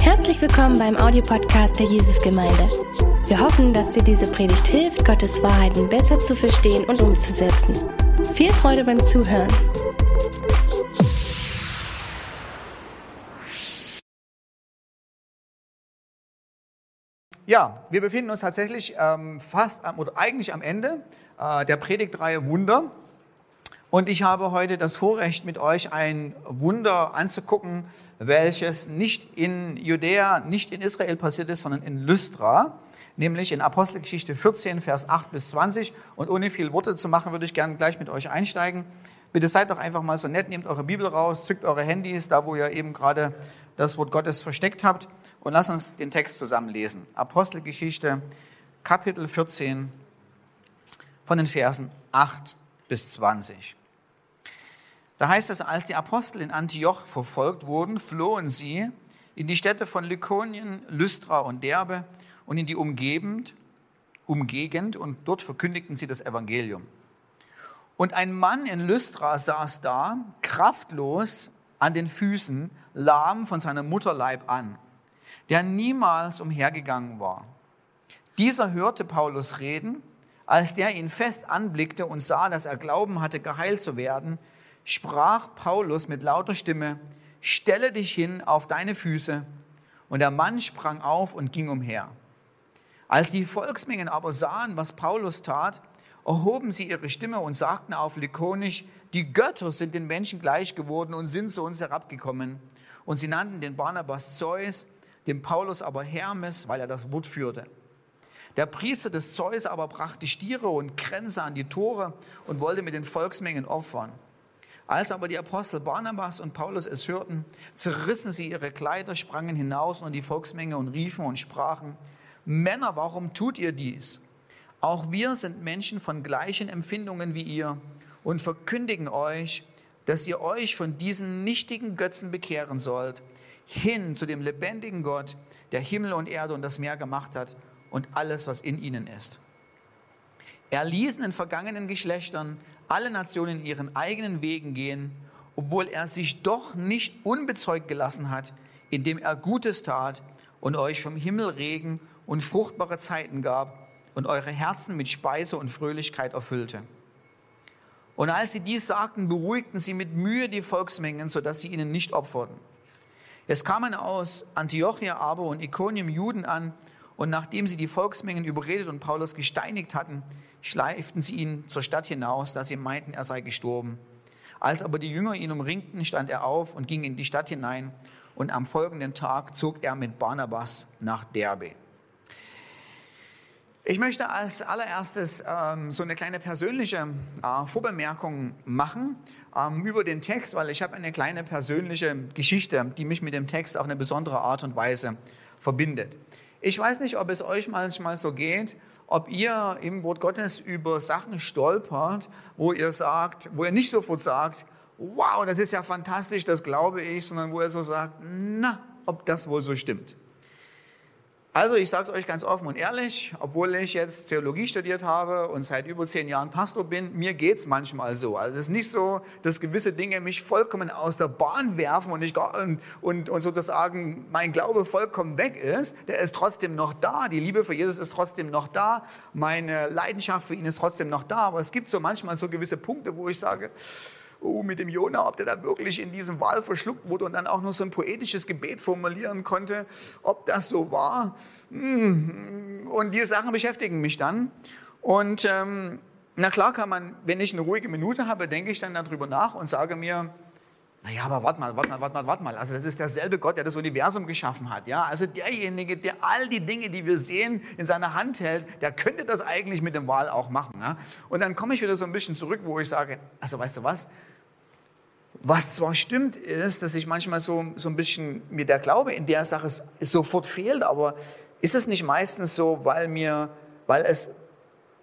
Herzlich willkommen beim Audiopodcast der Jesusgemeinde. Wir hoffen, dass dir diese Predigt hilft, Gottes Wahrheiten besser zu verstehen und umzusetzen. Viel Freude beim Zuhören. Ja, wir befinden uns tatsächlich ähm, fast am, oder eigentlich am Ende äh, der Predigtreihe Wunder. Und ich habe heute das Vorrecht, mit euch ein Wunder anzugucken, welches nicht in Judäa, nicht in Israel passiert ist, sondern in Lystra, nämlich in Apostelgeschichte 14, Vers 8 bis 20. Und ohne viel Worte zu machen, würde ich gerne gleich mit euch einsteigen. Bitte seid doch einfach mal so nett, nehmt eure Bibel raus, zückt eure Handys, da wo ihr eben gerade das Wort Gottes versteckt habt und lasst uns den Text zusammen lesen. Apostelgeschichte, Kapitel 14, von den Versen 8 bis 20. Da heißt es, als die Apostel in Antioch verfolgt wurden, flohen sie in die Städte von Lykonien, Lystra und Derbe und in die Umgebend, Umgegend und dort verkündigten sie das Evangelium. Und ein Mann in Lystra saß da, kraftlos an den Füßen, lahm von seinem Mutterleib an, der niemals umhergegangen war. Dieser hörte Paulus reden, als der ihn fest anblickte und sah, dass er Glauben hatte, geheilt zu werden, sprach Paulus mit lauter Stimme, stelle dich hin auf deine Füße. Und der Mann sprang auf und ging umher. Als die Volksmengen aber sahen, was Paulus tat, erhoben sie ihre Stimme und sagten auf Likonisch, die Götter sind den Menschen gleich geworden und sind zu uns herabgekommen. Und sie nannten den Barnabas Zeus, den Paulus aber Hermes, weil er das Wort führte. Der Priester des Zeus aber brachte Stiere und Kränze an die Tore und wollte mit den Volksmengen opfern. Als aber die Apostel Barnabas und Paulus es hörten, zerrissen sie ihre Kleider, sprangen hinaus und die Volksmenge und riefen und sprachen, Männer, warum tut ihr dies? Auch wir sind Menschen von gleichen Empfindungen wie ihr und verkündigen euch, dass ihr euch von diesen nichtigen Götzen bekehren sollt, hin zu dem lebendigen Gott, der Himmel und Erde und das Meer gemacht hat und alles, was in ihnen ist. Er ließ in den vergangenen Geschlechtern alle Nationen ihren eigenen Wegen gehen, obwohl er sich doch nicht unbezeugt gelassen hat, indem er Gutes tat und euch vom Himmel Regen und fruchtbare Zeiten gab und eure Herzen mit Speise und Fröhlichkeit erfüllte. Und als sie dies sagten, beruhigten sie mit Mühe die Volksmengen, sodass sie ihnen nicht opferten. Es kamen aus Antiochia aber und Iconium Juden an, und nachdem sie die Volksmengen überredet und Paulus gesteinigt hatten, schleiften sie ihn zur Stadt hinaus, da sie meinten, er sei gestorben. Als aber die Jünger ihn umringten, stand er auf und ging in die Stadt hinein. Und am folgenden Tag zog er mit Barnabas nach Derbe. Ich möchte als allererstes ähm, so eine kleine persönliche äh, Vorbemerkung machen ähm, über den Text, weil ich habe eine kleine persönliche Geschichte, die mich mit dem Text auf eine besondere Art und Weise verbindet. Ich weiß nicht, ob es euch manchmal so geht, ob ihr im Wort Gottes über Sachen stolpert, wo ihr sagt, wo ihr nicht sofort sagt, wow, das ist ja fantastisch, das glaube ich, sondern wo ihr so sagt, na, ob das wohl so stimmt. Also ich sage es euch ganz offen und ehrlich, obwohl ich jetzt Theologie studiert habe und seit über zehn Jahren Pastor bin, mir geht es manchmal so. Also es ist nicht so, dass gewisse Dinge mich vollkommen aus der Bahn werfen und, ich, und, und, und sozusagen mein Glaube vollkommen weg ist. Der ist trotzdem noch da, die Liebe für Jesus ist trotzdem noch da, meine Leidenschaft für ihn ist trotzdem noch da. Aber es gibt so manchmal so gewisse Punkte, wo ich sage, oh, mit dem Jona, ob der da wirklich in diesem Wal verschluckt wurde und dann auch noch so ein poetisches Gebet formulieren konnte, ob das so war. Hm, und diese Sachen beschäftigen mich dann. Und ähm, na klar kann man, wenn ich eine ruhige Minute habe, denke ich dann darüber nach und sage mir, naja, aber warte mal, warte mal, warte mal, warte mal. Also das ist derselbe Gott, der das Universum geschaffen hat. Ja? Also derjenige, der all die Dinge, die wir sehen, in seiner Hand hält, der könnte das eigentlich mit dem Wahl auch machen. Ja? Und dann komme ich wieder so ein bisschen zurück, wo ich sage, also weißt du was, was zwar stimmt, ist, dass ich manchmal so, so ein bisschen mir der Glaube in der Sache sofort fehlt, aber ist es nicht meistens so, weil mir, weil es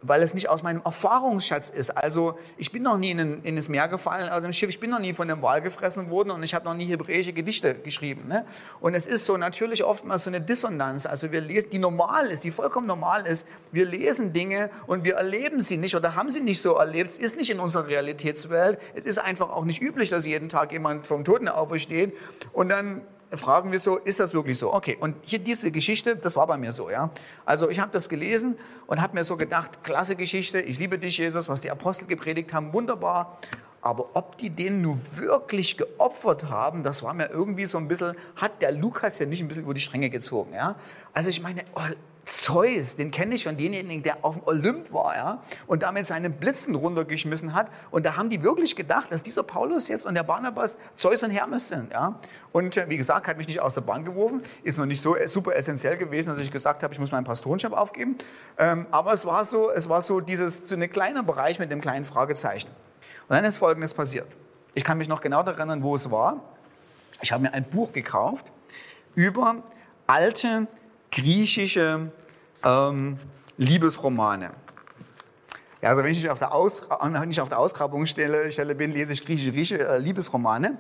weil es nicht aus meinem Erfahrungsschatz ist. Also ich bin noch nie in, in das Meer gefallen, also im Schiff, ich bin noch nie von dem Wal gefressen worden und ich habe noch nie hebräische Gedichte geschrieben. Ne? Und es ist so natürlich oftmals so eine Dissonanz, also wir lesen, die normal ist, die vollkommen normal ist. Wir lesen Dinge und wir erleben sie nicht oder haben sie nicht so erlebt. Es ist nicht in unserer Realitätswelt. Es ist einfach auch nicht üblich, dass jeden Tag jemand vom Toten aufersteht und dann fragen wir so, ist das wirklich so? Okay, und hier diese Geschichte, das war bei mir so, ja. Also ich habe das gelesen und habe mir so gedacht, klasse Geschichte, ich liebe dich, Jesus, was die Apostel gepredigt haben, wunderbar. Aber ob die den nur wirklich geopfert haben, das war mir irgendwie so ein bisschen, hat der Lukas ja nicht ein bisschen über die Stränge gezogen, ja. Also ich meine, oh, Zeus, den kenne ich von denjenigen, der auf dem Olymp war, ja, und damit seinen Blitzen runtergeschmissen hat. Und da haben die wirklich gedacht, dass dieser Paulus jetzt und der Barnabas Zeus und Hermes sind, ja. Und äh, wie gesagt, hat mich nicht aus der Bahn geworfen, ist noch nicht so super essentiell gewesen, dass ich gesagt habe, ich muss meinen Pastorenschap aufgeben. Ähm, aber es war so, es war so dieses, so ein kleiner Bereich mit dem kleinen Fragezeichen. Und dann ist Folgendes passiert. Ich kann mich noch genau daran erinnern, wo es war. Ich habe mir ein Buch gekauft über alte griechische ähm, Liebesromane. Ja, also wenn ich nicht auf der, Aus, nicht auf der Ausgrabungsstelle Stelle bin, lese ich griechische, griechische äh, Liebesromane.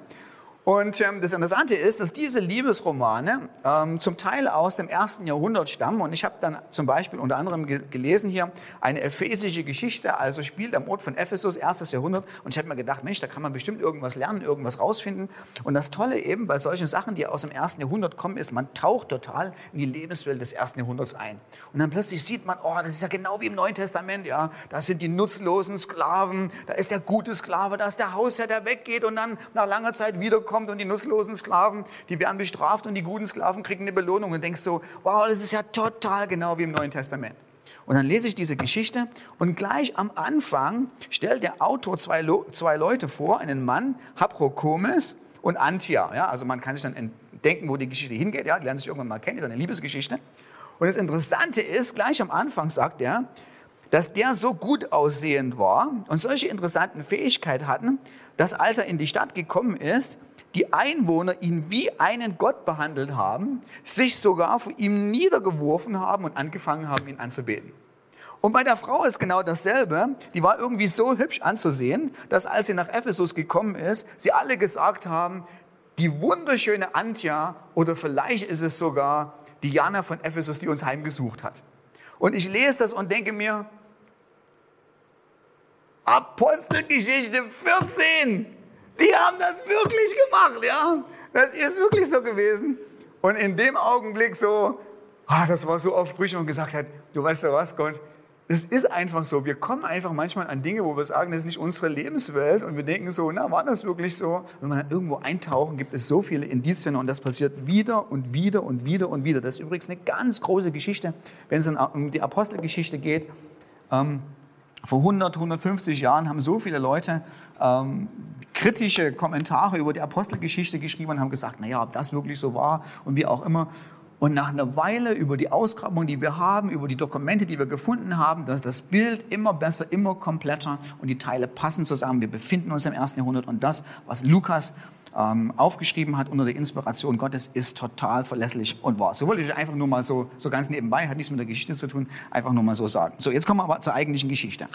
Und ähm, das Interessante ist, dass diese Liebesromane ähm, zum Teil aus dem ersten Jahrhundert stammen. Und ich habe dann zum Beispiel unter anderem ge gelesen hier eine ephesische Geschichte, also spielt am Ort von Ephesus, erstes Jahrhundert. Und ich habe mir gedacht, Mensch, da kann man bestimmt irgendwas lernen, irgendwas rausfinden. Und das Tolle eben bei solchen Sachen, die aus dem ersten Jahrhundert kommen, ist, man taucht total in die Lebenswelt des ersten Jahrhunderts ein. Und dann plötzlich sieht man, oh, das ist ja genau wie im Neuen Testament, ja. Da sind die nutzlosen Sklaven, da ist der gute Sklave, da ist der Hausherr, der weggeht und dann nach langer Zeit wiederkommt kommt und die nutzlosen Sklaven, die werden bestraft und die guten Sklaven kriegen eine Belohnung und denkst so, wow, das ist ja total genau wie im Neuen Testament. Und dann lese ich diese Geschichte und gleich am Anfang stellt der Autor zwei, zwei Leute vor, einen Mann, Haprokomes und Antia. Ja, also man kann sich dann denken, wo die Geschichte hingeht. Ja, die lernen sich irgendwann mal kennen, ist eine Liebesgeschichte. Und das Interessante ist, gleich am Anfang sagt er, dass der so gut aussehend war und solche interessanten Fähigkeiten hatten, dass als er in die Stadt gekommen ist, die Einwohner ihn wie einen Gott behandelt haben, sich sogar vor ihm niedergeworfen haben und angefangen haben, ihn anzubeten. Und bei der Frau ist genau dasselbe. Die war irgendwie so hübsch anzusehen, dass als sie nach Ephesus gekommen ist, sie alle gesagt haben, die wunderschöne Antja oder vielleicht ist es sogar Diana von Ephesus, die uns heimgesucht hat. Und ich lese das und denke mir, Apostelgeschichte 14, die haben das wirklich gemacht, ja. Das ist wirklich so gewesen. Und in dem Augenblick so, ah, das war so aufbrüchig und gesagt hat, du weißt ja was, Gott, das ist einfach so. Wir kommen einfach manchmal an Dinge, wo wir sagen, das ist nicht unsere Lebenswelt und wir denken so, na, war das wirklich so? Wenn man irgendwo eintauchen, gibt es so viele Indizien und das passiert wieder und wieder und wieder und wieder. Das ist übrigens eine ganz große Geschichte, wenn es um die Apostelgeschichte geht. Ähm, vor 100, 150 Jahren haben so viele Leute ähm, kritische Kommentare über die Apostelgeschichte geschrieben und haben gesagt, naja, ob das wirklich so war und wie auch immer. Und nach einer Weile über die Ausgrabung, die wir haben, über die Dokumente, die wir gefunden haben, dass das Bild immer besser, immer kompletter und die Teile passen zusammen. Wir befinden uns im ersten Jahrhundert und das, was Lukas ähm, aufgeschrieben hat unter der Inspiration Gottes, ist total verlässlich und wahr. So wollte ich einfach nur mal so, so ganz nebenbei, hat nichts mit der Geschichte zu tun, einfach nur mal so sagen. So, jetzt kommen wir aber zur eigentlichen Geschichte.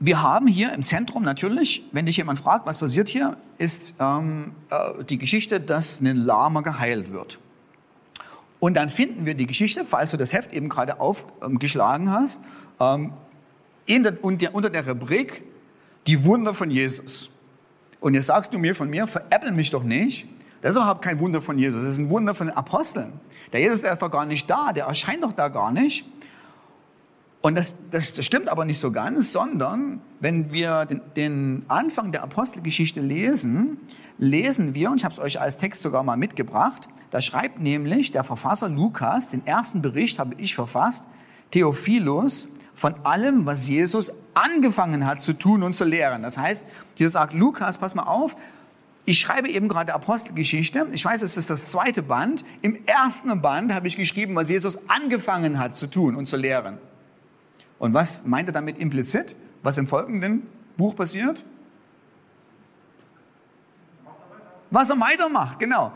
Wir haben hier im Zentrum natürlich, wenn dich jemand fragt, was passiert hier, ist ähm, äh, die Geschichte, dass ein Lama geheilt wird. Und dann finden wir die Geschichte, falls du das Heft eben gerade aufgeschlagen ähm, hast, ähm, der, unter der Rubrik Die Wunder von Jesus. Und jetzt sagst du mir von mir, veräppel mich doch nicht. Das ist überhaupt kein Wunder von Jesus, das ist ein Wunder von den Aposteln. Der Jesus, der ist doch gar nicht da, der erscheint doch da gar nicht. Und das, das, das stimmt aber nicht so ganz, sondern wenn wir den, den Anfang der Apostelgeschichte lesen, lesen wir, und ich habe es euch als Text sogar mal mitgebracht, da schreibt nämlich der Verfasser Lukas, den ersten Bericht habe ich verfasst, Theophilus, von allem, was Jesus angefangen hat zu tun und zu lehren. Das heißt, hier sagt Lukas, pass mal auf, ich schreibe eben gerade Apostelgeschichte. Ich weiß, es ist das zweite Band. Im ersten Band habe ich geschrieben, was Jesus angefangen hat zu tun und zu lehren. Und was meint er damit implizit? Was im folgenden Buch passiert? Was er weitermacht, genau.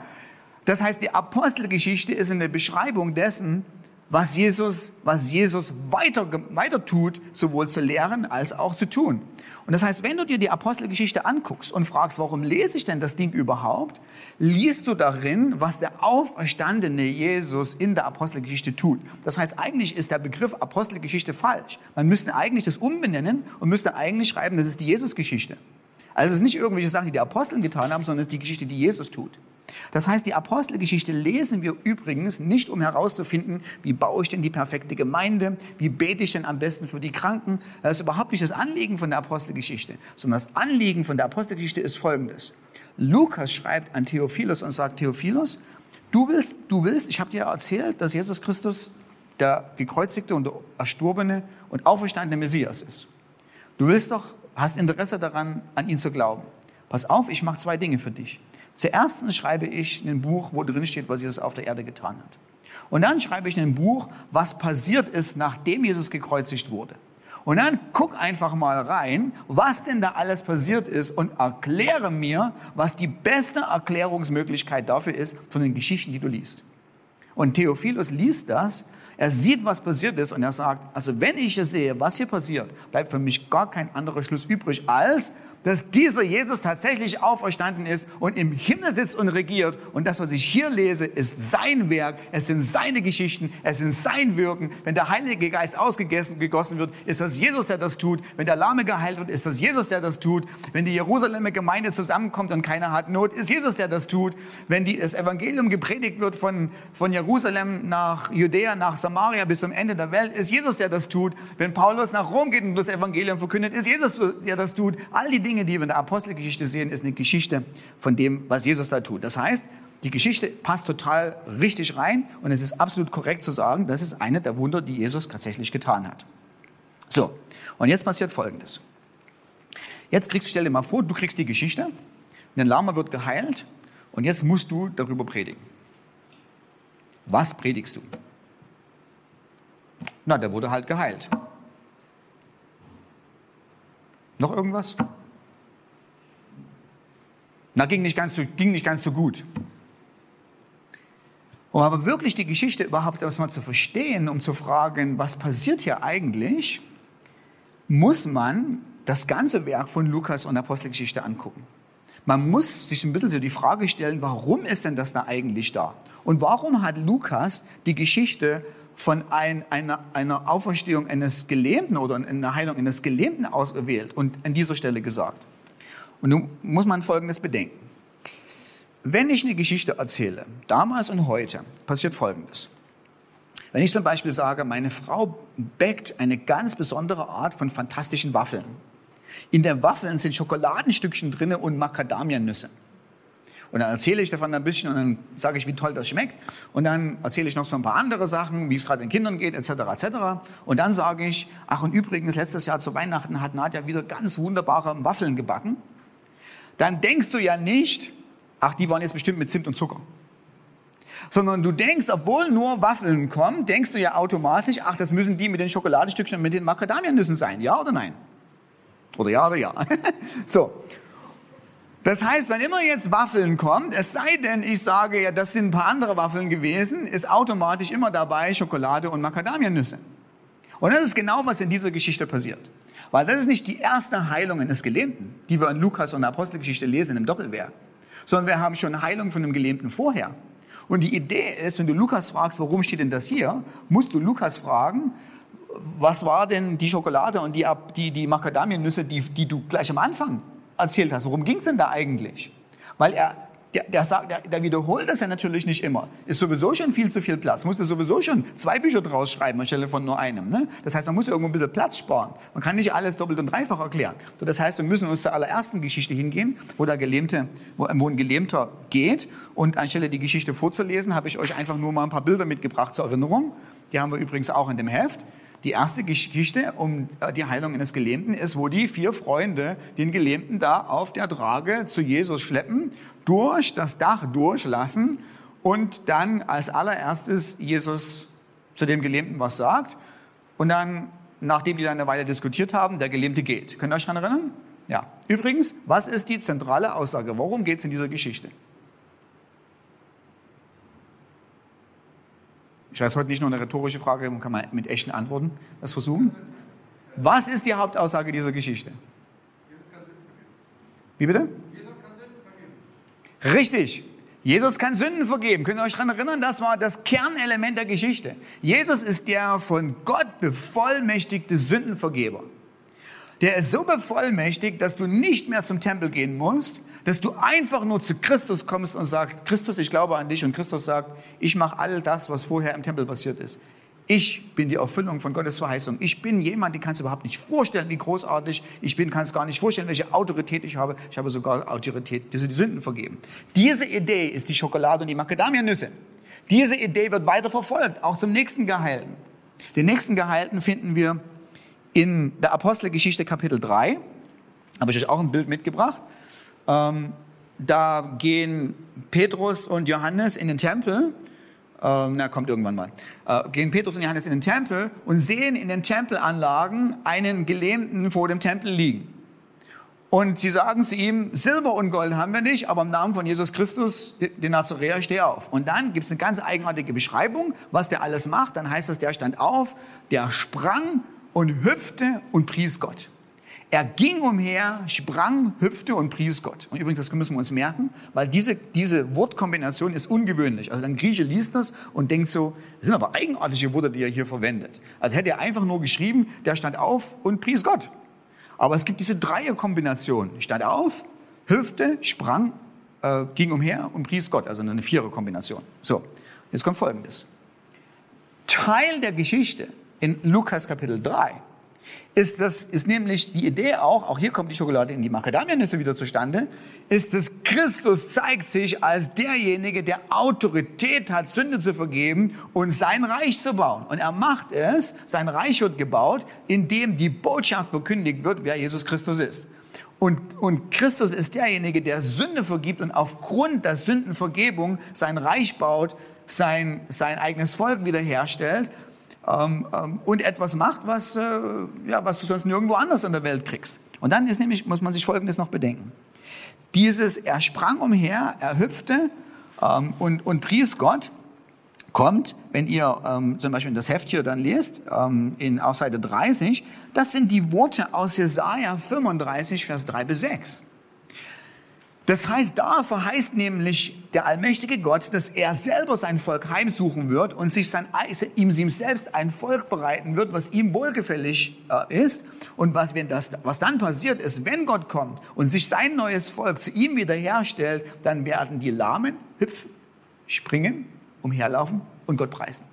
Das heißt, die Apostelgeschichte ist eine Beschreibung dessen, was Jesus, was Jesus weiter, weiter tut, sowohl zu lehren als auch zu tun. Und das heißt, wenn du dir die Apostelgeschichte anguckst und fragst, warum lese ich denn das Ding überhaupt, liest du darin, was der auferstandene Jesus in der Apostelgeschichte tut. Das heißt, eigentlich ist der Begriff Apostelgeschichte falsch. Man müsste eigentlich das umbenennen und müsste eigentlich schreiben, das ist die Jesusgeschichte. Also es ist nicht irgendwelche Sachen, die die Aposteln getan haben, sondern es ist die Geschichte, die Jesus tut. Das heißt, die Apostelgeschichte lesen wir übrigens nicht, um herauszufinden, wie baue ich denn die perfekte Gemeinde, wie bete ich denn am besten für die Kranken. Das ist überhaupt nicht das Anliegen von der Apostelgeschichte, sondern das Anliegen von der Apostelgeschichte ist folgendes. Lukas schreibt an Theophilus und sagt, Theophilus, du willst, du willst, ich habe dir erzählt, dass Jesus Christus der gekreuzigte und erstorbene und auferstandene Messias ist. Du willst doch, hast Interesse daran, an ihn zu glauben. Pass auf, ich mache zwei Dinge für dich. Zuerst schreibe ich ein Buch, wo drin steht, was Jesus auf der Erde getan hat. Und dann schreibe ich ein Buch, was passiert ist, nachdem Jesus gekreuzigt wurde. Und dann guck einfach mal rein, was denn da alles passiert ist und erkläre mir, was die beste Erklärungsmöglichkeit dafür ist von den Geschichten, die du liest. Und Theophilus liest das, er sieht, was passiert ist und er sagt, also wenn ich es sehe, was hier passiert, bleibt für mich gar kein anderer Schluss übrig, als dass dieser Jesus tatsächlich auferstanden ist und im Himmel sitzt und regiert. Und das, was ich hier lese, ist sein Werk, es sind seine Geschichten, es sind sein Wirken. Wenn der Heilige Geist ausgegossen wird, ist das Jesus, der das tut. Wenn der Lahme geheilt wird, ist das Jesus, der das tut. Wenn die Jerusalemer Gemeinde zusammenkommt und keiner hat Not, ist Jesus, der das tut. Wenn die, das Evangelium gepredigt wird von, von Jerusalem nach Judäa, nach Samaria bis zum Ende der Welt, ist Jesus, der das tut. Wenn Paulus nach Rom geht und das Evangelium verkündet, ist Jesus, der das tut. All die Dinge, die wir in der Apostelgeschichte sehen, ist eine Geschichte von dem, was Jesus da tut. Das heißt, die Geschichte passt total richtig rein und es ist absolut korrekt zu sagen, das ist eine der Wunder, die Jesus tatsächlich getan hat. So, und jetzt passiert Folgendes. Jetzt kriegst, stell dir mal vor, du kriegst die Geschichte, ein Lama wird geheilt und jetzt musst du darüber predigen. Was predigst du? Na, der wurde halt geheilt. Noch irgendwas? Na, ging nicht ganz so, ging nicht ganz so gut. Um aber wirklich die Geschichte überhaupt erstmal zu verstehen, um zu fragen, was passiert hier eigentlich, muss man das ganze Werk von Lukas und Apostelgeschichte angucken. Man muss sich ein bisschen so die Frage stellen, warum ist denn das da eigentlich da? Und warum hat Lukas die Geschichte von ein, einer, einer Auferstehung eines Gelähmten oder einer Heilung eines Gelähmten ausgewählt und an dieser Stelle gesagt. Und nun muss man Folgendes bedenken. Wenn ich eine Geschichte erzähle, damals und heute, passiert Folgendes. Wenn ich zum Beispiel sage, meine Frau backt eine ganz besondere Art von fantastischen Waffeln. In den Waffeln sind Schokoladenstückchen drin und Macadamianüsse. Und dann erzähle ich davon ein bisschen und dann sage ich, wie toll das schmeckt. Und dann erzähle ich noch so ein paar andere Sachen, wie es gerade den Kindern geht, etc., etc. Und dann sage ich, ach und übrigens, letztes Jahr zu Weihnachten hat Nadja wieder ganz wunderbare Waffeln gebacken. Dann denkst du ja nicht, ach, die waren jetzt bestimmt mit Zimt und Zucker. Sondern du denkst, obwohl nur Waffeln kommen, denkst du ja automatisch, ach, das müssen die mit den Schokoladestückchen und mit den Macadamianüssen sein. Ja oder nein? Oder ja oder ja. so. Das heißt, wenn immer jetzt Waffeln kommt, es sei denn, ich sage ja, das sind ein paar andere Waffeln gewesen, ist automatisch immer dabei Schokolade und Macadamianüsse. Und das ist genau, was in dieser Geschichte passiert. Weil das ist nicht die erste Heilung eines Gelähmten, die wir in Lukas und der Apostelgeschichte lesen im Doppelwerk, sondern wir haben schon Heilung von einem Gelähmten vorher. Und die Idee ist, wenn du Lukas fragst, warum steht denn das hier, musst du Lukas fragen, was war denn die Schokolade und die, die, die Macadamiennüsse, die, die du gleich am Anfang erzählt hast. Worum ging es denn da eigentlich? Weil er, der, der, sagt, der, der wiederholt das ja natürlich nicht immer. Ist sowieso schon viel zu viel Platz. Musste sowieso schon zwei Bücher draus schreiben anstelle von nur einem. Ne? Das heißt, man muss irgendwo ein bisschen Platz sparen. Man kann nicht alles doppelt und dreifach erklären. So, das heißt, wir müssen uns zur allerersten Geschichte hingehen, wo, der Gelähmte, wo, wo ein Gelähmter geht. Und anstelle die Geschichte vorzulesen, habe ich euch einfach nur mal ein paar Bilder mitgebracht zur Erinnerung. Die haben wir übrigens auch in dem Heft. Die erste Geschichte um äh, die Heilung eines Gelähmten ist, wo die vier Freunde den Gelähmten da auf der Trage zu Jesus schleppen, durch das Dach durchlassen und dann als allererstes Jesus zu dem Gelähmten was sagt und dann, nachdem die dann eine Weile diskutiert haben, der Gelähmte geht. Könnt ihr euch daran erinnern? Ja. Übrigens, was ist die zentrale Aussage? Worum geht es in dieser Geschichte? Ich weiß heute nicht nur eine rhetorische Frage, man kann mal mit echten Antworten das versuchen. Was ist die Hauptaussage dieser Geschichte? Wie bitte? Jesus kann Sünden vergeben. Richtig. Jesus kann Sünden vergeben. Könnt ihr euch daran erinnern? Das war das Kernelement der Geschichte. Jesus ist der von Gott bevollmächtigte Sündenvergeber. Der ist so bevollmächtigt, dass du nicht mehr zum Tempel gehen musst, dass du einfach nur zu Christus kommst und sagst, Christus, ich glaube an dich. Und Christus sagt, ich mache all das, was vorher im Tempel passiert ist. Ich bin die Erfüllung von Gottes Verheißung. Ich bin jemand, die kannst du überhaupt nicht vorstellen, wie großartig ich bin, kannst gar nicht vorstellen, welche Autorität ich habe. Ich habe sogar Autorität, die die Sünden vergeben. Diese Idee ist die Schokolade und die Macadamianüsse. Diese Idee wird weiter verfolgt, auch zum nächsten Geheilten. Den nächsten Geheilten finden wir in der Apostelgeschichte Kapitel 3. Habe ich euch auch ein Bild mitgebracht. Ähm, da gehen Petrus und Johannes in den Tempel ähm, na, kommt irgendwann mal, äh, gehen Petrus und Johannes in den Tempel und sehen in den Tempelanlagen einen Gelähmten vor dem Tempel liegen. Und sie sagen zu ihm, Silber und Gold haben wir nicht, aber im Namen von Jesus Christus, den Nazaräer, steh auf. Und dann gibt es eine ganz eigenartige Beschreibung, was der alles macht. Dann heißt es, der stand auf, der sprang und hüpfte und pries Gott. Er ging umher, sprang, hüpfte und pries Gott. Und übrigens, das müssen wir uns merken, weil diese, diese Wortkombination ist ungewöhnlich. Also ein Grieche liest das und denkt so, das sind aber eigenartige Worte, die er hier verwendet. Also hätte er einfach nur geschrieben, der stand auf und pries Gott. Aber es gibt diese Dreierkombination. Stand auf, hüpfte, sprang, äh, ging umher und pries Gott. Also eine Viererkombination. So, jetzt kommt Folgendes. Teil der Geschichte in Lukas Kapitel 3 ist, das, ist nämlich die Idee auch, auch hier kommt die Schokolade in die Macadamianüsse wieder zustande, ist, dass Christus zeigt sich als derjenige, der Autorität hat, Sünde zu vergeben und sein Reich zu bauen. Und er macht es, sein Reich wird gebaut, indem die Botschaft verkündigt wird, wer Jesus Christus ist. Und, und Christus ist derjenige, der Sünde vergibt und aufgrund der Sündenvergebung sein Reich baut, sein, sein eigenes Volk wiederherstellt ähm, ähm, und etwas macht, was, äh, ja, was du sonst nirgendwo anders in der Welt kriegst. Und dann ist nämlich, muss man sich Folgendes noch bedenken. Dieses, er sprang umher, er hüpfte ähm, und, und pries Gott, kommt, wenn ihr ähm, zum Beispiel das Heft hier dann lest, ähm, in, auf Seite 30, das sind die Worte aus Jesaja 35, Vers 3 bis 6. Das heißt, da verheißt nämlich der allmächtige Gott, dass er selber sein Volk heimsuchen wird und sich sein, ihm, ihm selbst ein Volk bereiten wird, was ihm wohlgefällig äh, ist. Und was, wenn das, was dann passiert ist, wenn Gott kommt und sich sein neues Volk zu ihm wiederherstellt, dann werden die Lahmen hüpfen, springen, umherlaufen und Gott preisen.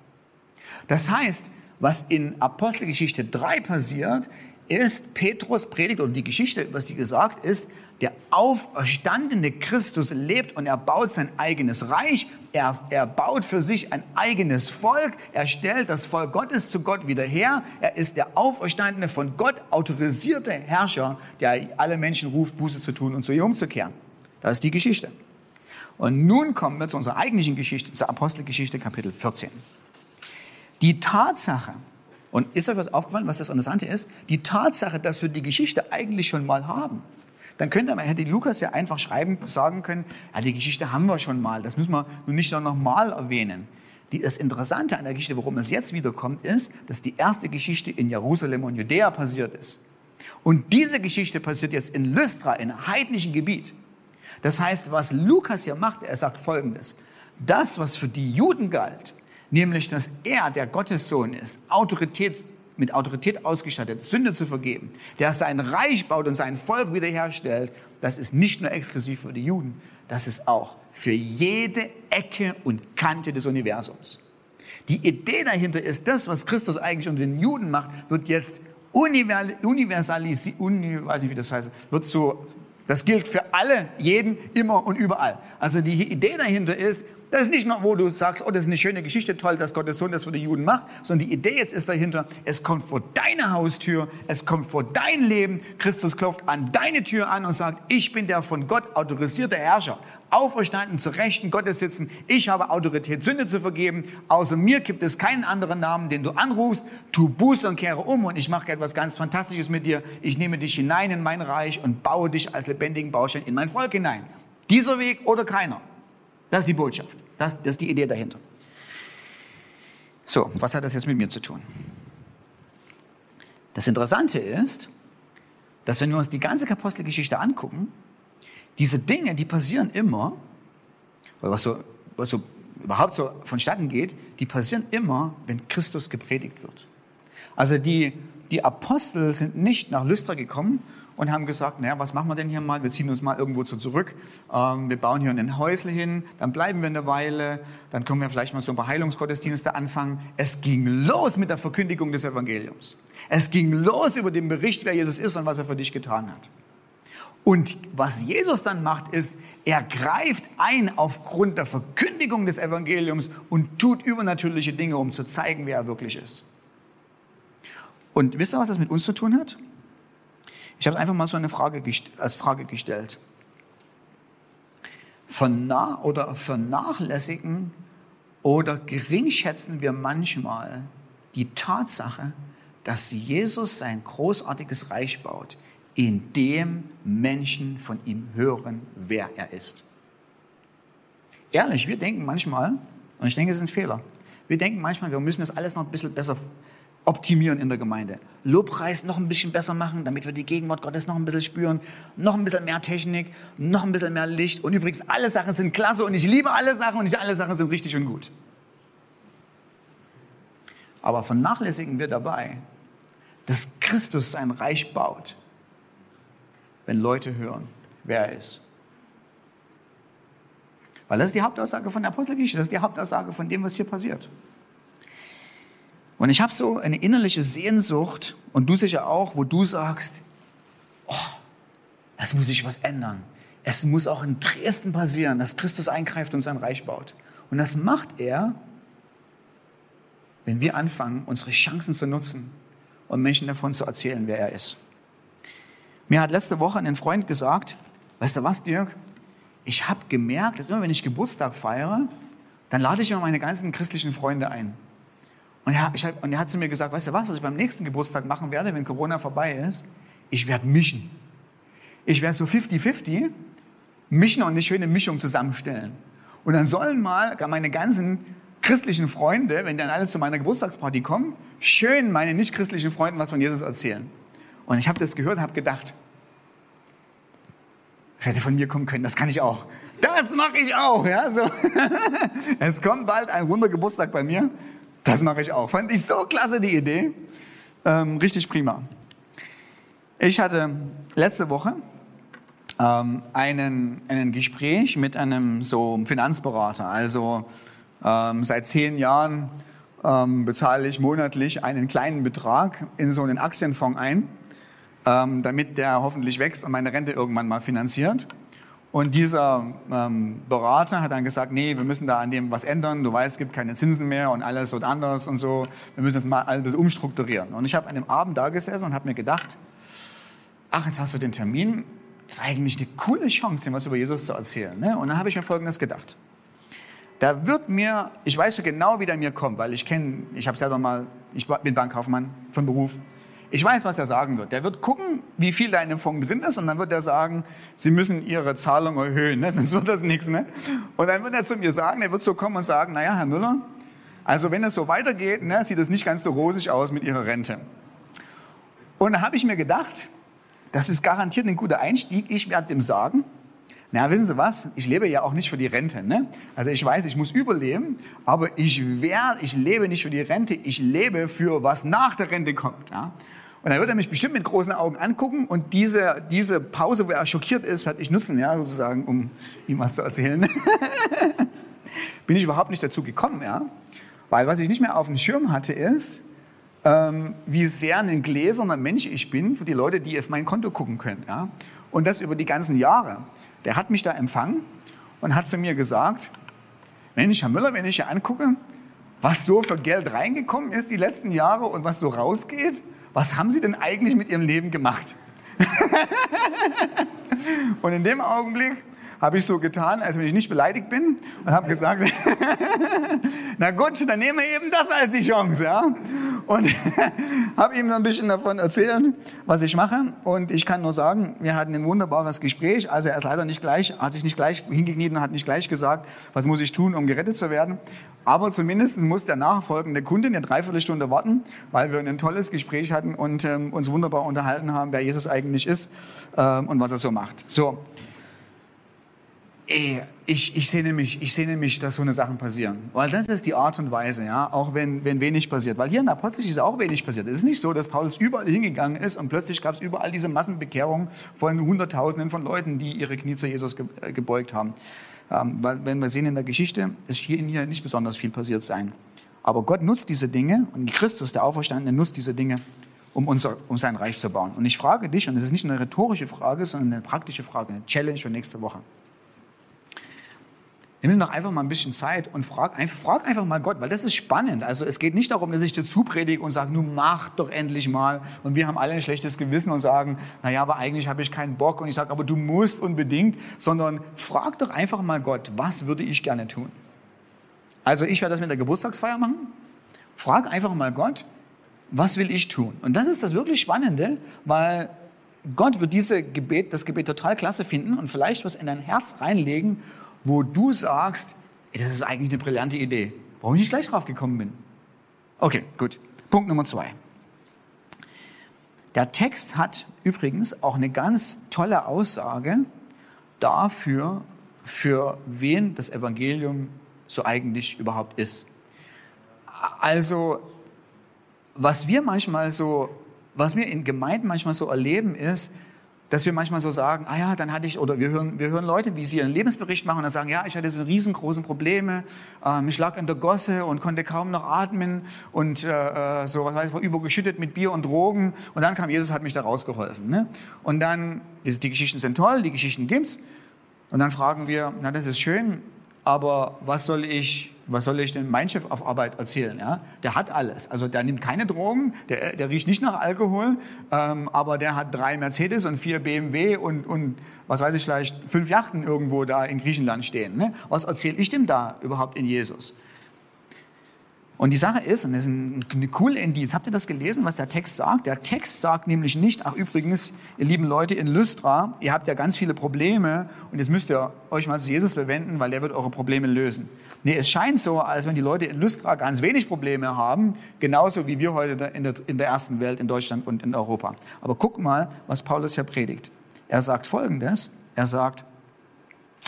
Das heißt, was in Apostelgeschichte 3 passiert, ist Petrus predigt oder die Geschichte, was sie gesagt ist, der auferstandene Christus lebt und er baut sein eigenes Reich, er, er baut für sich ein eigenes Volk, er stellt das Volk Gottes zu Gott wieder her, er ist der auferstandene, von Gott autorisierte Herrscher, der alle Menschen ruft, Buße zu tun und zu ihm umzukehren. Das ist die Geschichte. Und nun kommen wir zu unserer eigentlichen Geschichte, zur Apostelgeschichte Kapitel 14. Die Tatsache, und ist euch was aufgefallen, was das Interessante ist? Die Tatsache, dass wir die Geschichte eigentlich schon mal haben, dann könnte man, hätte Lukas ja einfach schreiben, sagen können, ja, die Geschichte haben wir schon mal, das müssen wir nun nicht noch mal erwähnen. Die, das Interessante an der Geschichte, worum es jetzt wiederkommt, ist, dass die erste Geschichte in Jerusalem und Judäa passiert ist. Und diese Geschichte passiert jetzt in Lystra, in heidnischen Gebiet. Das heißt, was Lukas hier macht, er sagt Folgendes. Das, was für die Juden galt, nämlich, dass er, der Gottessohn ist, Autorität mit Autorität ausgestattet, Sünde zu vergeben, der sein Reich baut und sein Volk wiederherstellt, das ist nicht nur exklusiv für die Juden, das ist auch für jede Ecke und Kante des Universums. Die Idee dahinter ist, das, was Christus eigentlich unter den Juden macht, wird jetzt universalisiert, uni, weiß nicht, wie das heißt, wird so, das gilt für alle, jeden, immer und überall. Also die Idee dahinter ist, das ist nicht nur, wo du sagst, oh, das ist eine schöne Geschichte, toll, dass Gottes Sohn das für die Juden macht, sondern die Idee jetzt ist dahinter, es kommt vor deine Haustür, es kommt vor dein Leben. Christus klopft an deine Tür an und sagt, ich bin der von Gott autorisierte Herrscher, auferstanden zu Rechten Gottes sitzen. Ich habe Autorität, Sünde zu vergeben. Außer mir gibt es keinen anderen Namen, den du anrufst. Tu Buße und kehre um und ich mache etwas ganz Fantastisches mit dir. Ich nehme dich hinein in mein Reich und baue dich als lebendigen Baustein in mein Volk hinein. Dieser Weg oder keiner. Das ist die Botschaft. Das, das ist die Idee dahinter. So, was hat das jetzt mit mir zu tun? Das Interessante ist, dass wenn wir uns die ganze Apostelgeschichte angucken, diese Dinge, die passieren immer, oder was so, was so überhaupt so vonstatten geht, die passieren immer, wenn Christus gepredigt wird. Also die die Apostel sind nicht nach Lystra gekommen und haben gesagt, naja, was machen wir denn hier mal? Wir ziehen uns mal irgendwo zu zurück. Ähm, wir bauen hier ein Häusle hin, dann bleiben wir eine Weile, dann können wir vielleicht mal so ein paar Heilungsgottesdienste anfangen. Es ging los mit der Verkündigung des Evangeliums. Es ging los über den Bericht, wer Jesus ist und was er für dich getan hat. Und was Jesus dann macht, ist, er greift ein aufgrund der Verkündigung des Evangeliums und tut übernatürliche Dinge, um zu zeigen, wer er wirklich ist. Und wisst ihr, was das mit uns zu tun hat? Ich habe einfach mal so eine Frage als Frage gestellt. Verna oder vernachlässigen oder geringschätzen wir manchmal die Tatsache, dass Jesus sein großartiges Reich baut, indem Menschen von ihm hören, wer er ist. Ehrlich, wir denken manchmal, und ich denke, es ist ein Fehler, wir denken manchmal, wir müssen das alles noch ein bisschen besser optimieren in der Gemeinde. Lobpreis noch ein bisschen besser machen, damit wir die Gegenwart Gottes noch ein bisschen spüren. Noch ein bisschen mehr Technik, noch ein bisschen mehr Licht. Und übrigens, alle Sachen sind klasse und ich liebe alle Sachen und nicht alle Sachen sind richtig und gut. Aber vernachlässigen wir dabei, dass Christus sein Reich baut, wenn Leute hören, wer er ist. Weil das ist die Hauptaussage von der Apostelgeschichte, das ist die Hauptaussage von dem, was hier passiert. Und ich habe so eine innerliche Sehnsucht, und du sicher auch, wo du sagst, oh, es muss sich was ändern. Es muss auch in Dresden passieren, dass Christus eingreift und sein Reich baut. Und das macht er, wenn wir anfangen, unsere Chancen zu nutzen und Menschen davon zu erzählen, wer er ist. Mir hat letzte Woche ein Freund gesagt, weißt du was, Dirk? Ich habe gemerkt, dass immer wenn ich Geburtstag feiere, dann lade ich immer meine ganzen christlichen Freunde ein. Und er, hab, und er hat zu mir gesagt, weißt du was, was ich beim nächsten Geburtstag machen werde, wenn Corona vorbei ist? Ich werde mischen. Ich werde so 50-50 mischen und eine schöne Mischung zusammenstellen. Und dann sollen mal meine ganzen christlichen Freunde, wenn dann alle zu meiner Geburtstagsparty kommen, schön meine nicht christlichen Freunden was von Jesus erzählen. Und ich habe das gehört und habe gedacht, das hätte von mir kommen können, das kann ich auch. Das mache ich auch, ja, so. Es kommt bald ein Wundergeburtstag bei mir. Das mache ich auch. Fand ich so klasse die Idee. Ähm, richtig prima. Ich hatte letzte Woche ähm, einen, einen Gespräch mit einem so Finanzberater. Also ähm, seit zehn Jahren ähm, bezahle ich monatlich einen kleinen Betrag in so einen Aktienfonds ein, ähm, damit der hoffentlich wächst und meine Rente irgendwann mal finanziert. Und dieser ähm, Berater hat dann gesagt, nee, wir müssen da an dem was ändern. Du weißt, es gibt keine Zinsen mehr und alles wird anders und so. Wir müssen das mal alles umstrukturieren. Und ich habe an dem Abend da gesessen und habe mir gedacht, ach, jetzt hast du den Termin. Ist eigentlich eine coole Chance, dem was über Jesus zu erzählen. Ne? Und dann habe ich mir Folgendes gedacht. Da wird mir, ich weiß so genau, wie der mir kommt, weil ich kenne, ich habe selber mal, ich bin Bankkaufmann von Beruf. Ich weiß, was er sagen wird. Der wird gucken, wie viel da in dem Fonds drin ist und dann wird er sagen, Sie müssen Ihre Zahlung erhöhen, ne? sonst wird das nichts. Ne? Und dann wird er zu mir sagen, er wird so kommen und sagen, naja, Herr Müller, also wenn es so weitergeht, ne, sieht es nicht ganz so rosig aus mit Ihrer Rente. Und da habe ich mir gedacht, das ist garantiert ein guter Einstieg. Ich werde dem sagen, na, wissen Sie was? Ich lebe ja auch nicht für die Rente. Ne? Also ich weiß, ich muss überleben, aber ich, werde, ich lebe nicht für die Rente, ich lebe für was nach der Rente kommt. Ja? Und dann wird er mich bestimmt mit großen Augen angucken und diese, diese Pause, wo er schockiert ist, werde ich nutzen, ja, sozusagen, um ihm was zu erzählen. Bin ich überhaupt nicht dazu gekommen, ja. Weil was ich nicht mehr auf dem Schirm hatte, ist, ähm, wie sehr ein gläserner Mensch ich bin für die Leute, die auf mein Konto gucken können. Ja? Und das über die ganzen Jahre. Der hat mich da empfangen und hat zu mir gesagt, Mensch, Herr Müller, wenn ich hier angucke, was so für Geld reingekommen ist die letzten Jahre und was so rausgeht, was haben Sie denn eigentlich mit Ihrem Leben gemacht? und in dem Augenblick habe ich so getan, als wenn ich nicht beleidigt bin und habe gesagt, na gut, dann nehmen wir eben das als die Chance. Ja? Und habe ihm ein bisschen davon erzählt, was ich mache. Und ich kann nur sagen, wir hatten ein wunderbares Gespräch. Also er ist leider nicht gleich, hat sich nicht gleich hingekniet und hat nicht gleich gesagt, was muss ich tun, um gerettet zu werden. Aber zumindest muss der nachfolgende Kunde eine Dreiviertelstunde warten, weil wir ein tolles Gespräch hatten und ähm, uns wunderbar unterhalten haben, wer Jesus eigentlich ist ähm, und was er so macht. So, ey, ich, ich sehne mich, ich sehne mich, dass so eine Sachen passieren. Weil das ist die Art und Weise, ja, auch wenn, wenn wenig passiert. Weil hier in der Apostel ist auch wenig passiert. Es ist nicht so, dass Paulus überall hingegangen ist und plötzlich gab es überall diese Massenbekehrung von Hunderttausenden von Leuten, die ihre Knie zu Jesus ge äh, gebeugt haben. Ähm, weil, wenn wir sehen in der Geschichte, ist hier, hier nicht besonders viel passiert sein. Aber Gott nutzt diese Dinge und Christus, der Auferstandene, nutzt diese Dinge, um, unser, um sein Reich zu bauen. Und ich frage dich, und es ist nicht eine rhetorische Frage, sondern eine praktische Frage, eine Challenge für nächste Woche. Nimm dir doch einfach mal ein bisschen Zeit und frag, frag einfach mal Gott, weil das ist spannend. Also es geht nicht darum, dass ich dir zupredige und sage, nun mach doch endlich mal. Und wir haben alle ein schlechtes Gewissen und sagen, naja, aber eigentlich habe ich keinen Bock. Und ich sage, aber du musst unbedingt. Sondern frag doch einfach mal Gott, was würde ich gerne tun? Also ich werde das mit der Geburtstagsfeier machen. Frag einfach mal Gott, was will ich tun? Und das ist das wirklich Spannende, weil Gott wird diese Gebet, das Gebet total klasse finden und vielleicht was in dein Herz reinlegen, wo du sagst, ey, das ist eigentlich eine brillante Idee. Warum ich nicht gleich drauf gekommen bin? Okay, gut. Punkt Nummer zwei. Der Text hat übrigens auch eine ganz tolle Aussage dafür, für wen das Evangelium so eigentlich überhaupt ist. Also was wir manchmal so, was wir in Gemeinden manchmal so erleben, ist, dass wir manchmal so sagen, ah ja, dann hatte ich, oder wir hören, wir hören Leute, wie sie ihren Lebensbericht machen und dann sagen, ja, ich hatte so riesengroße Probleme, ähm, ich lag in der Gosse und konnte kaum noch atmen und äh, äh so, was weiß ich, war übergeschüttet mit Bier und Drogen und dann kam Jesus, hat mich da rausgeholfen. Ne? Und dann, die Geschichten sind toll, die Geschichten gibt's und dann fragen wir, na, das ist schön, aber was soll ich, was soll ich denn mein Chef auf Arbeit erzählen? Ja? Der hat alles. Also der nimmt keine Drogen, der, der riecht nicht nach Alkohol, ähm, aber der hat drei Mercedes und vier BMW und, und was weiß ich vielleicht, fünf Yachten irgendwo da in Griechenland stehen. Ne? Was erzähle ich dem da überhaupt in Jesus? Und die Sache ist, und das ist eine coole Indiz, habt ihr das gelesen, was der Text sagt? Der Text sagt nämlich nicht, ach übrigens, ihr lieben Leute in Lystra, ihr habt ja ganz viele Probleme und jetzt müsst ihr euch mal zu Jesus bewenden, weil der wird eure Probleme lösen. Nee, es scheint so, als wenn die Leute in Lystra ganz wenig Probleme haben, genauso wie wir heute in der, in der ersten Welt, in Deutschland und in Europa. Aber guck mal, was Paulus hier predigt. Er sagt Folgendes, er sagt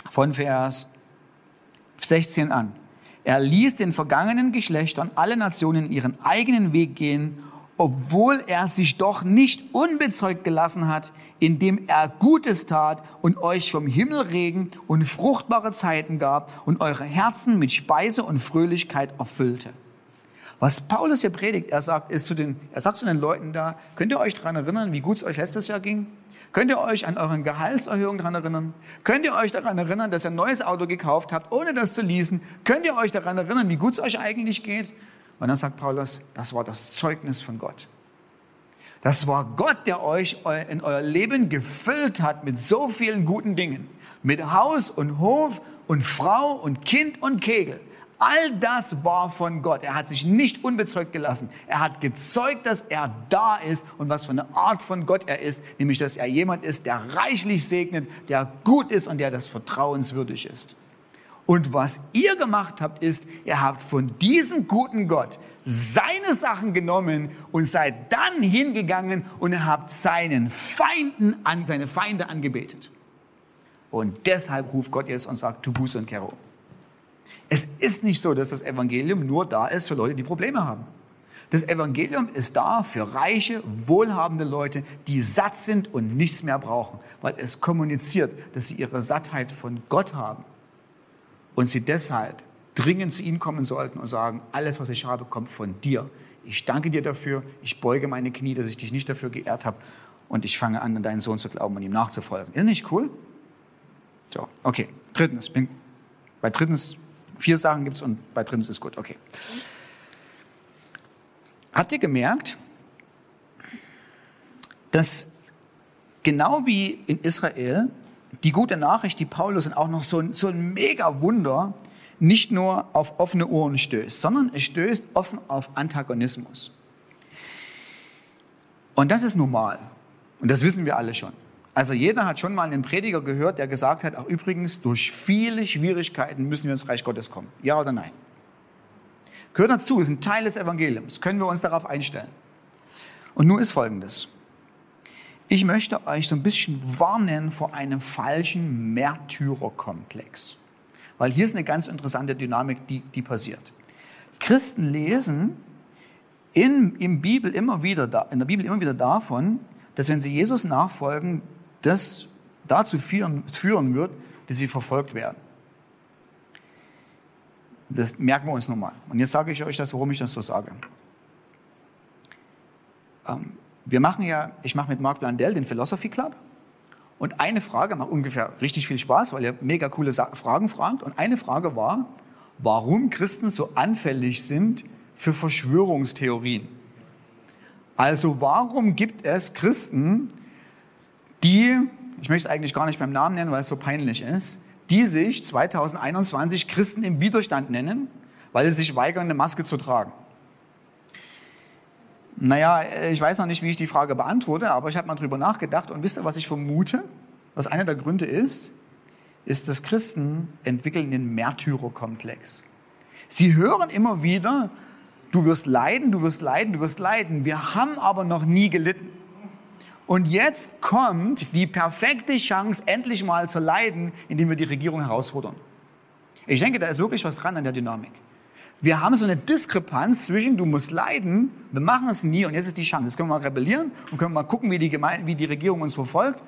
von Vers 16 an, er ließ den vergangenen Geschlechtern alle Nationen ihren eigenen Weg gehen, obwohl er sich doch nicht unbezeugt gelassen hat, indem er Gutes tat und euch vom Himmel Regen und fruchtbare Zeiten gab und eure Herzen mit Speise und Fröhlichkeit erfüllte. Was Paulus hier predigt, er sagt, ist zu den, er sagt zu den Leuten da, könnt ihr euch daran erinnern, wie gut es euch letztes Jahr ging? Könnt ihr euch an euren Gehaltserhöhung daran erinnern? Könnt ihr euch daran erinnern, dass ihr ein neues Auto gekauft habt, ohne das zu leasen? Könnt ihr euch daran erinnern, wie gut es euch eigentlich geht? Und dann sagt Paulus, das war das Zeugnis von Gott. Das war Gott, der euch in euer Leben gefüllt hat mit so vielen guten Dingen. Mit Haus und Hof und Frau und Kind und Kegel. All das war von Gott. Er hat sich nicht unbezeugt gelassen. Er hat gezeugt, dass er da ist und was für eine Art von Gott er ist, nämlich dass er jemand ist, der reichlich segnet, der gut ist und der das vertrauenswürdig ist. Und was ihr gemacht habt, ist, ihr habt von diesem guten Gott seine Sachen genommen und seid dann hingegangen und habt seinen Feinden an, seine Feinde angebetet. Und deshalb ruft Gott jetzt und sagt, tu Buße und Kero. Es ist nicht so, dass das Evangelium nur da ist für Leute, die Probleme haben. Das Evangelium ist da für reiche, wohlhabende Leute, die satt sind und nichts mehr brauchen, weil es kommuniziert, dass sie ihre Sattheit von Gott haben und sie deshalb dringend zu ihm kommen sollten und sagen, alles, was ich habe, kommt von dir. Ich danke dir dafür, ich beuge meine Knie, dass ich dich nicht dafür geehrt habe und ich fange an, an deinen Sohn zu glauben und ihm nachzufolgen. Ist nicht cool? So, okay. Drittens, bin, bei drittens Vier Sachen gibt es und bei drin ist es gut. Okay. Habt ihr gemerkt, dass genau wie in Israel die gute Nachricht, die Paulus und auch noch so ein, so ein mega Wunder nicht nur auf offene Ohren stößt, sondern es stößt offen auf Antagonismus. Und das ist normal. Und das wissen wir alle schon. Also jeder hat schon mal einen Prediger gehört, der gesagt hat, auch übrigens, durch viele Schwierigkeiten müssen wir ins Reich Gottes kommen. Ja oder nein? Gehört dazu, ist ein Teil des Evangeliums. Können wir uns darauf einstellen. Und nun ist Folgendes. Ich möchte euch so ein bisschen warnen vor einem falschen Märtyrerkomplex. Weil hier ist eine ganz interessante Dynamik, die, die passiert. Christen lesen in, in, Bibel immer wieder in der Bibel immer wieder davon, dass wenn sie Jesus nachfolgen, das dazu führen, wird, dass sie verfolgt werden. Das merken wir uns nochmal. Und jetzt sage ich euch das, warum ich das so sage. Ähm, wir machen ja, ich mache mit Marc Blandell den Philosophy Club. Und eine Frage macht ungefähr richtig viel Spaß, weil er mega coole Fragen fragt. Und eine Frage war, warum Christen so anfällig sind für Verschwörungstheorien. Also warum gibt es Christen, die, ich möchte es eigentlich gar nicht beim Namen nennen, weil es so peinlich ist, die sich 2021 Christen im Widerstand nennen, weil sie sich weigern, eine Maske zu tragen. Naja, ich weiß noch nicht, wie ich die Frage beantworte, aber ich habe mal drüber nachgedacht und wisst ihr, was ich vermute? Was einer der Gründe ist? Ist, dass Christen entwickeln den Märtyrerkomplex. Sie hören immer wieder, du wirst leiden, du wirst leiden, du wirst leiden. Wir haben aber noch nie gelitten. Und jetzt kommt die perfekte Chance, endlich mal zu leiden, indem wir die Regierung herausfordern. Ich denke, da ist wirklich was dran an der Dynamik. Wir haben so eine Diskrepanz zwischen, du musst leiden, wir machen es nie und jetzt ist die Chance. Jetzt können wir mal rebellieren und können mal gucken, wie die, Gemeinde, wie die Regierung uns verfolgt.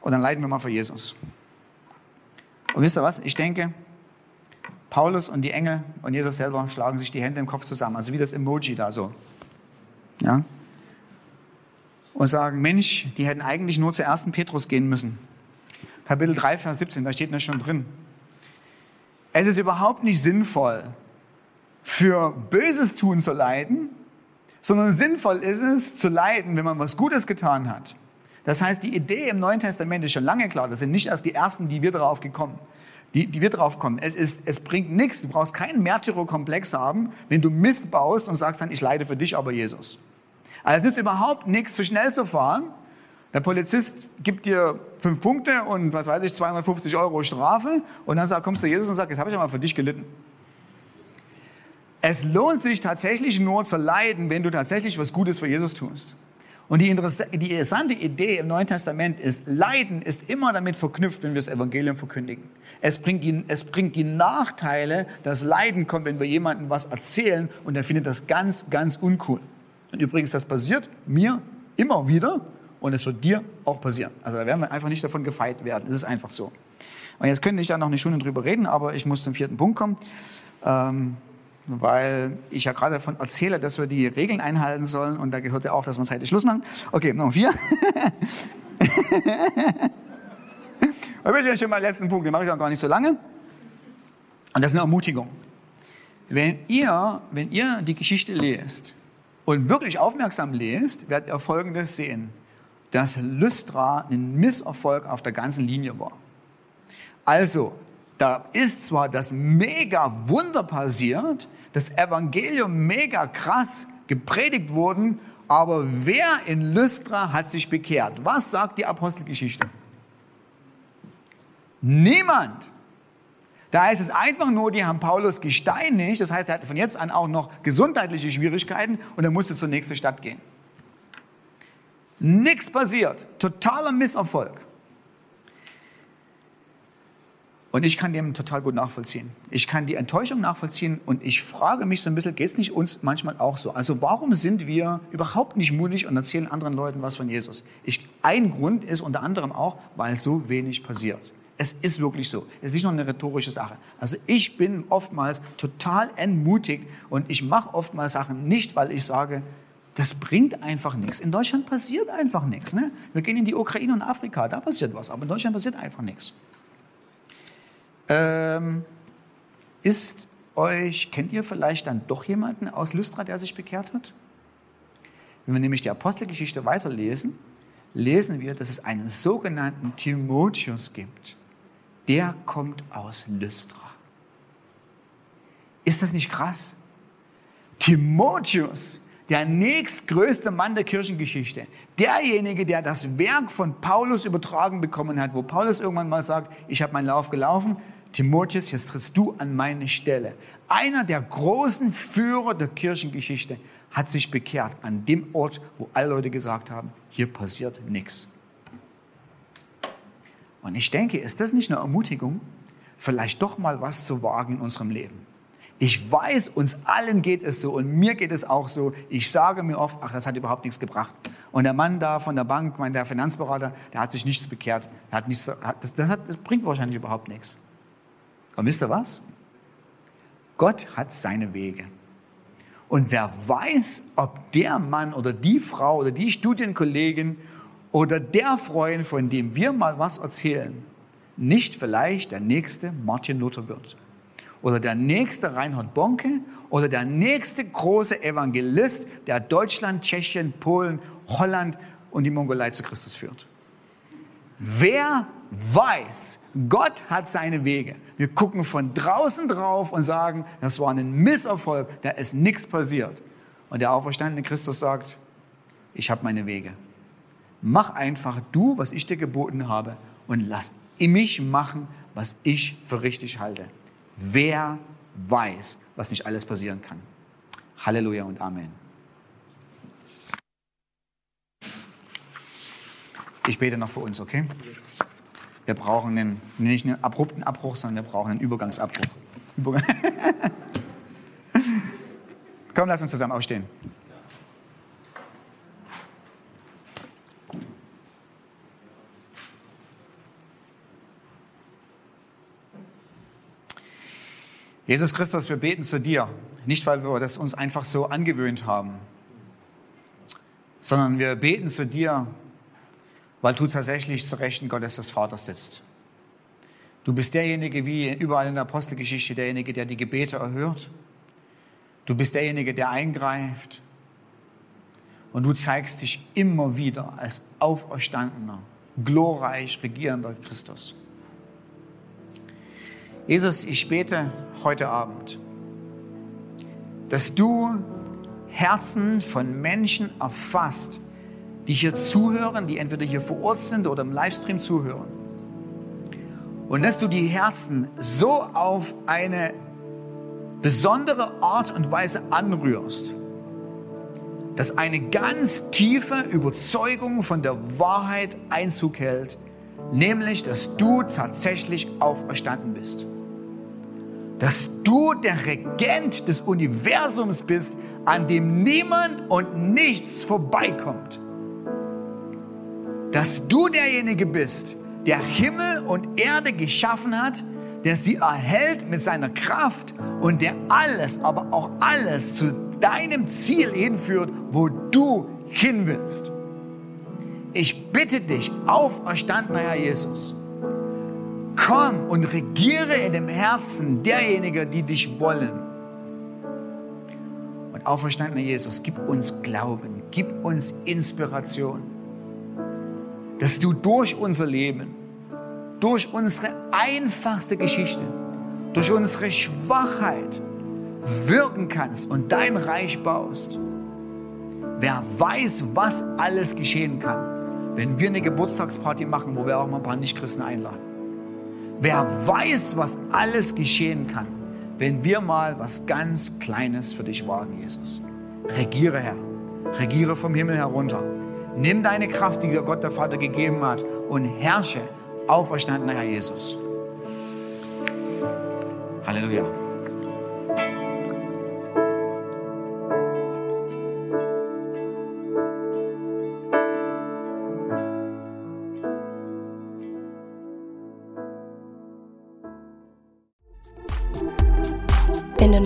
Und dann leiden wir mal für Jesus. Und wisst ihr was? Ich denke, Paulus und die Engel und Jesus selber schlagen sich die Hände im Kopf zusammen, also wie das Emoji da so. Ja? Und sagen, Mensch, die hätten eigentlich nur zur ersten Petrus gehen müssen. Kapitel 3, Vers 17, da steht das schon drin. Es ist überhaupt nicht sinnvoll, für Böses tun zu leiden, sondern sinnvoll ist es zu leiden, wenn man was Gutes getan hat. Das heißt, die Idee im Neuen Testament ist schon lange klar. Das sind nicht erst die ersten, die wir drauf gekommen, die, die wir drauf kommen. Es ist, es bringt nichts. Du brauchst keinen Märtyrerkomplex haben, wenn du Mist baust und sagst dann, ich leide für dich, aber Jesus. Also es ist überhaupt nichts, zu schnell zu fahren. Der Polizist gibt dir fünf Punkte und was weiß ich, 250 Euro Strafe und dann kommst du zu Jesus und sagst, jetzt habe ich ja mal für dich gelitten. Es lohnt sich tatsächlich nur zu leiden, wenn du tatsächlich was Gutes für Jesus tust. Und die, die interessante Idee im Neuen Testament ist, Leiden ist immer damit verknüpft, wenn wir das Evangelium verkündigen. Es bringt, die, es bringt die Nachteile, dass Leiden kommt, wenn wir jemandem was erzählen und er findet das ganz, ganz uncool. Und übrigens, das passiert mir immer wieder und es wird dir auch passieren. Also da werden wir einfach nicht davon gefeit werden. Es ist einfach so. Und jetzt könnte ich da noch eine Stunde drüber reden, aber ich muss zum vierten Punkt kommen, ähm, weil ich ja gerade davon erzähle, dass wir die Regeln einhalten sollen und da gehört ja auch, dass wir zeitlich Schluss machen. Okay, noch vier. Da bin ich schon mal letzten Punkt, den mache ich auch gar nicht so lange. Und das ist eine Ermutigung. Wenn ihr, wenn ihr die Geschichte lest, und wirklich aufmerksam lest, werdet ihr Folgendes sehen, dass Lystra ein Misserfolg auf der ganzen Linie war. Also, da ist zwar das mega Wunder passiert, das Evangelium mega krass gepredigt worden, aber wer in Lystra hat sich bekehrt? Was sagt die Apostelgeschichte? Niemand. Da heißt es einfach nur, die haben Paulus gesteinigt. Das heißt, er hatte von jetzt an auch noch gesundheitliche Schwierigkeiten und er musste zur nächsten Stadt gehen. Nichts passiert. Totaler Misserfolg. Und ich kann dem total gut nachvollziehen. Ich kann die Enttäuschung nachvollziehen und ich frage mich so ein bisschen, geht es nicht uns manchmal auch so? Also warum sind wir überhaupt nicht mutig und erzählen anderen Leuten was von Jesus? Ich, ein Grund ist unter anderem auch, weil so wenig passiert. Es ist wirklich so. Es ist nicht nur eine rhetorische Sache. Also ich bin oftmals total entmutigt und ich mache oftmals Sachen nicht, weil ich sage, das bringt einfach nichts. In Deutschland passiert einfach nichts. Ne? Wir gehen in die Ukraine und Afrika, da passiert was, aber in Deutschland passiert einfach nichts. Ähm, ist euch, kennt ihr vielleicht dann doch jemanden aus Lystra, der sich bekehrt hat? Wenn wir nämlich die Apostelgeschichte weiterlesen, lesen wir, dass es einen sogenannten Timotheus gibt der kommt aus Lystra. Ist das nicht krass? Timotheus, der nächstgrößte Mann der Kirchengeschichte, derjenige, der das Werk von Paulus übertragen bekommen hat, wo Paulus irgendwann mal sagt, ich habe meinen Lauf gelaufen, Timotheus, jetzt trittst du an meine Stelle. Einer der großen Führer der Kirchengeschichte hat sich bekehrt an dem Ort, wo alle Leute gesagt haben, hier passiert nichts. Und ich denke, ist das nicht eine Ermutigung, vielleicht doch mal was zu wagen in unserem Leben? Ich weiß, uns allen geht es so und mir geht es auch so. Ich sage mir oft, ach, das hat überhaupt nichts gebracht. Und der Mann da von der Bank, mein, der Finanzberater, der hat sich nichts bekehrt. Der hat nichts, das, das, hat, das bringt wahrscheinlich überhaupt nichts. Und wisst ihr was? Gott hat seine Wege. Und wer weiß, ob der Mann oder die Frau oder die Studienkollegin oder der Freund, von dem wir mal was erzählen, nicht vielleicht der nächste Martin Luther wird oder der nächste Reinhard Bonke oder der nächste große Evangelist, der Deutschland, Tschechien, Polen, Holland und die Mongolei zu Christus führt. Wer weiß, Gott hat seine Wege. Wir gucken von draußen drauf und sagen, das war ein Misserfolg, da ist nichts passiert. Und der auferstandene Christus sagt, ich habe meine Wege. Mach einfach du, was ich dir geboten habe und lass mich machen, was ich für richtig halte. Wer weiß, was nicht alles passieren kann. Halleluja und Amen. Ich bete noch für uns, okay? Wir brauchen einen, nicht einen abrupten Abbruch, sondern wir brauchen einen Übergangsabbruch. Übergang Komm, lass uns zusammen aufstehen. Jesus Christus, wir beten zu dir, nicht weil wir das uns einfach so angewöhnt haben, sondern wir beten zu dir, weil du tatsächlich zur Rechten Gottes des Vaters sitzt. Du bist derjenige, wie überall in der Apostelgeschichte, derjenige, der die Gebete erhört. Du bist derjenige, der eingreift. Und du zeigst dich immer wieder als auferstandener, glorreich regierender Christus. Jesus, ich bete heute Abend, dass du Herzen von Menschen erfasst, die hier zuhören, die entweder hier vor Ort sind oder im Livestream zuhören. Und dass du die Herzen so auf eine besondere Art und Weise anrührst, dass eine ganz tiefe Überzeugung von der Wahrheit Einzug hält, nämlich dass du tatsächlich auferstanden bist dass du der Regent des Universums bist, an dem niemand und nichts vorbeikommt. Dass du derjenige bist, der Himmel und Erde geschaffen hat, der sie erhält mit seiner Kraft und der alles, aber auch alles zu deinem Ziel hinführt, wo du hin willst. Ich bitte dich, auferstandener Herr Jesus, Komm und regiere in dem Herzen derjenigen, die dich wollen. Und auferstandener Jesus, gib uns Glauben, gib uns Inspiration, dass du durch unser Leben, durch unsere einfachste Geschichte, durch unsere Schwachheit wirken kannst und dein Reich baust. Wer weiß, was alles geschehen kann, wenn wir eine Geburtstagsparty machen, wo wir auch mal ein paar Nichtchristen einladen. Wer weiß, was alles geschehen kann, wenn wir mal was ganz Kleines für dich wagen, Jesus. Regiere, Herr. Regiere vom Himmel herunter. Nimm deine Kraft, die dir Gott der Vater gegeben hat, und herrsche, auferstandener Herr Jesus. Halleluja.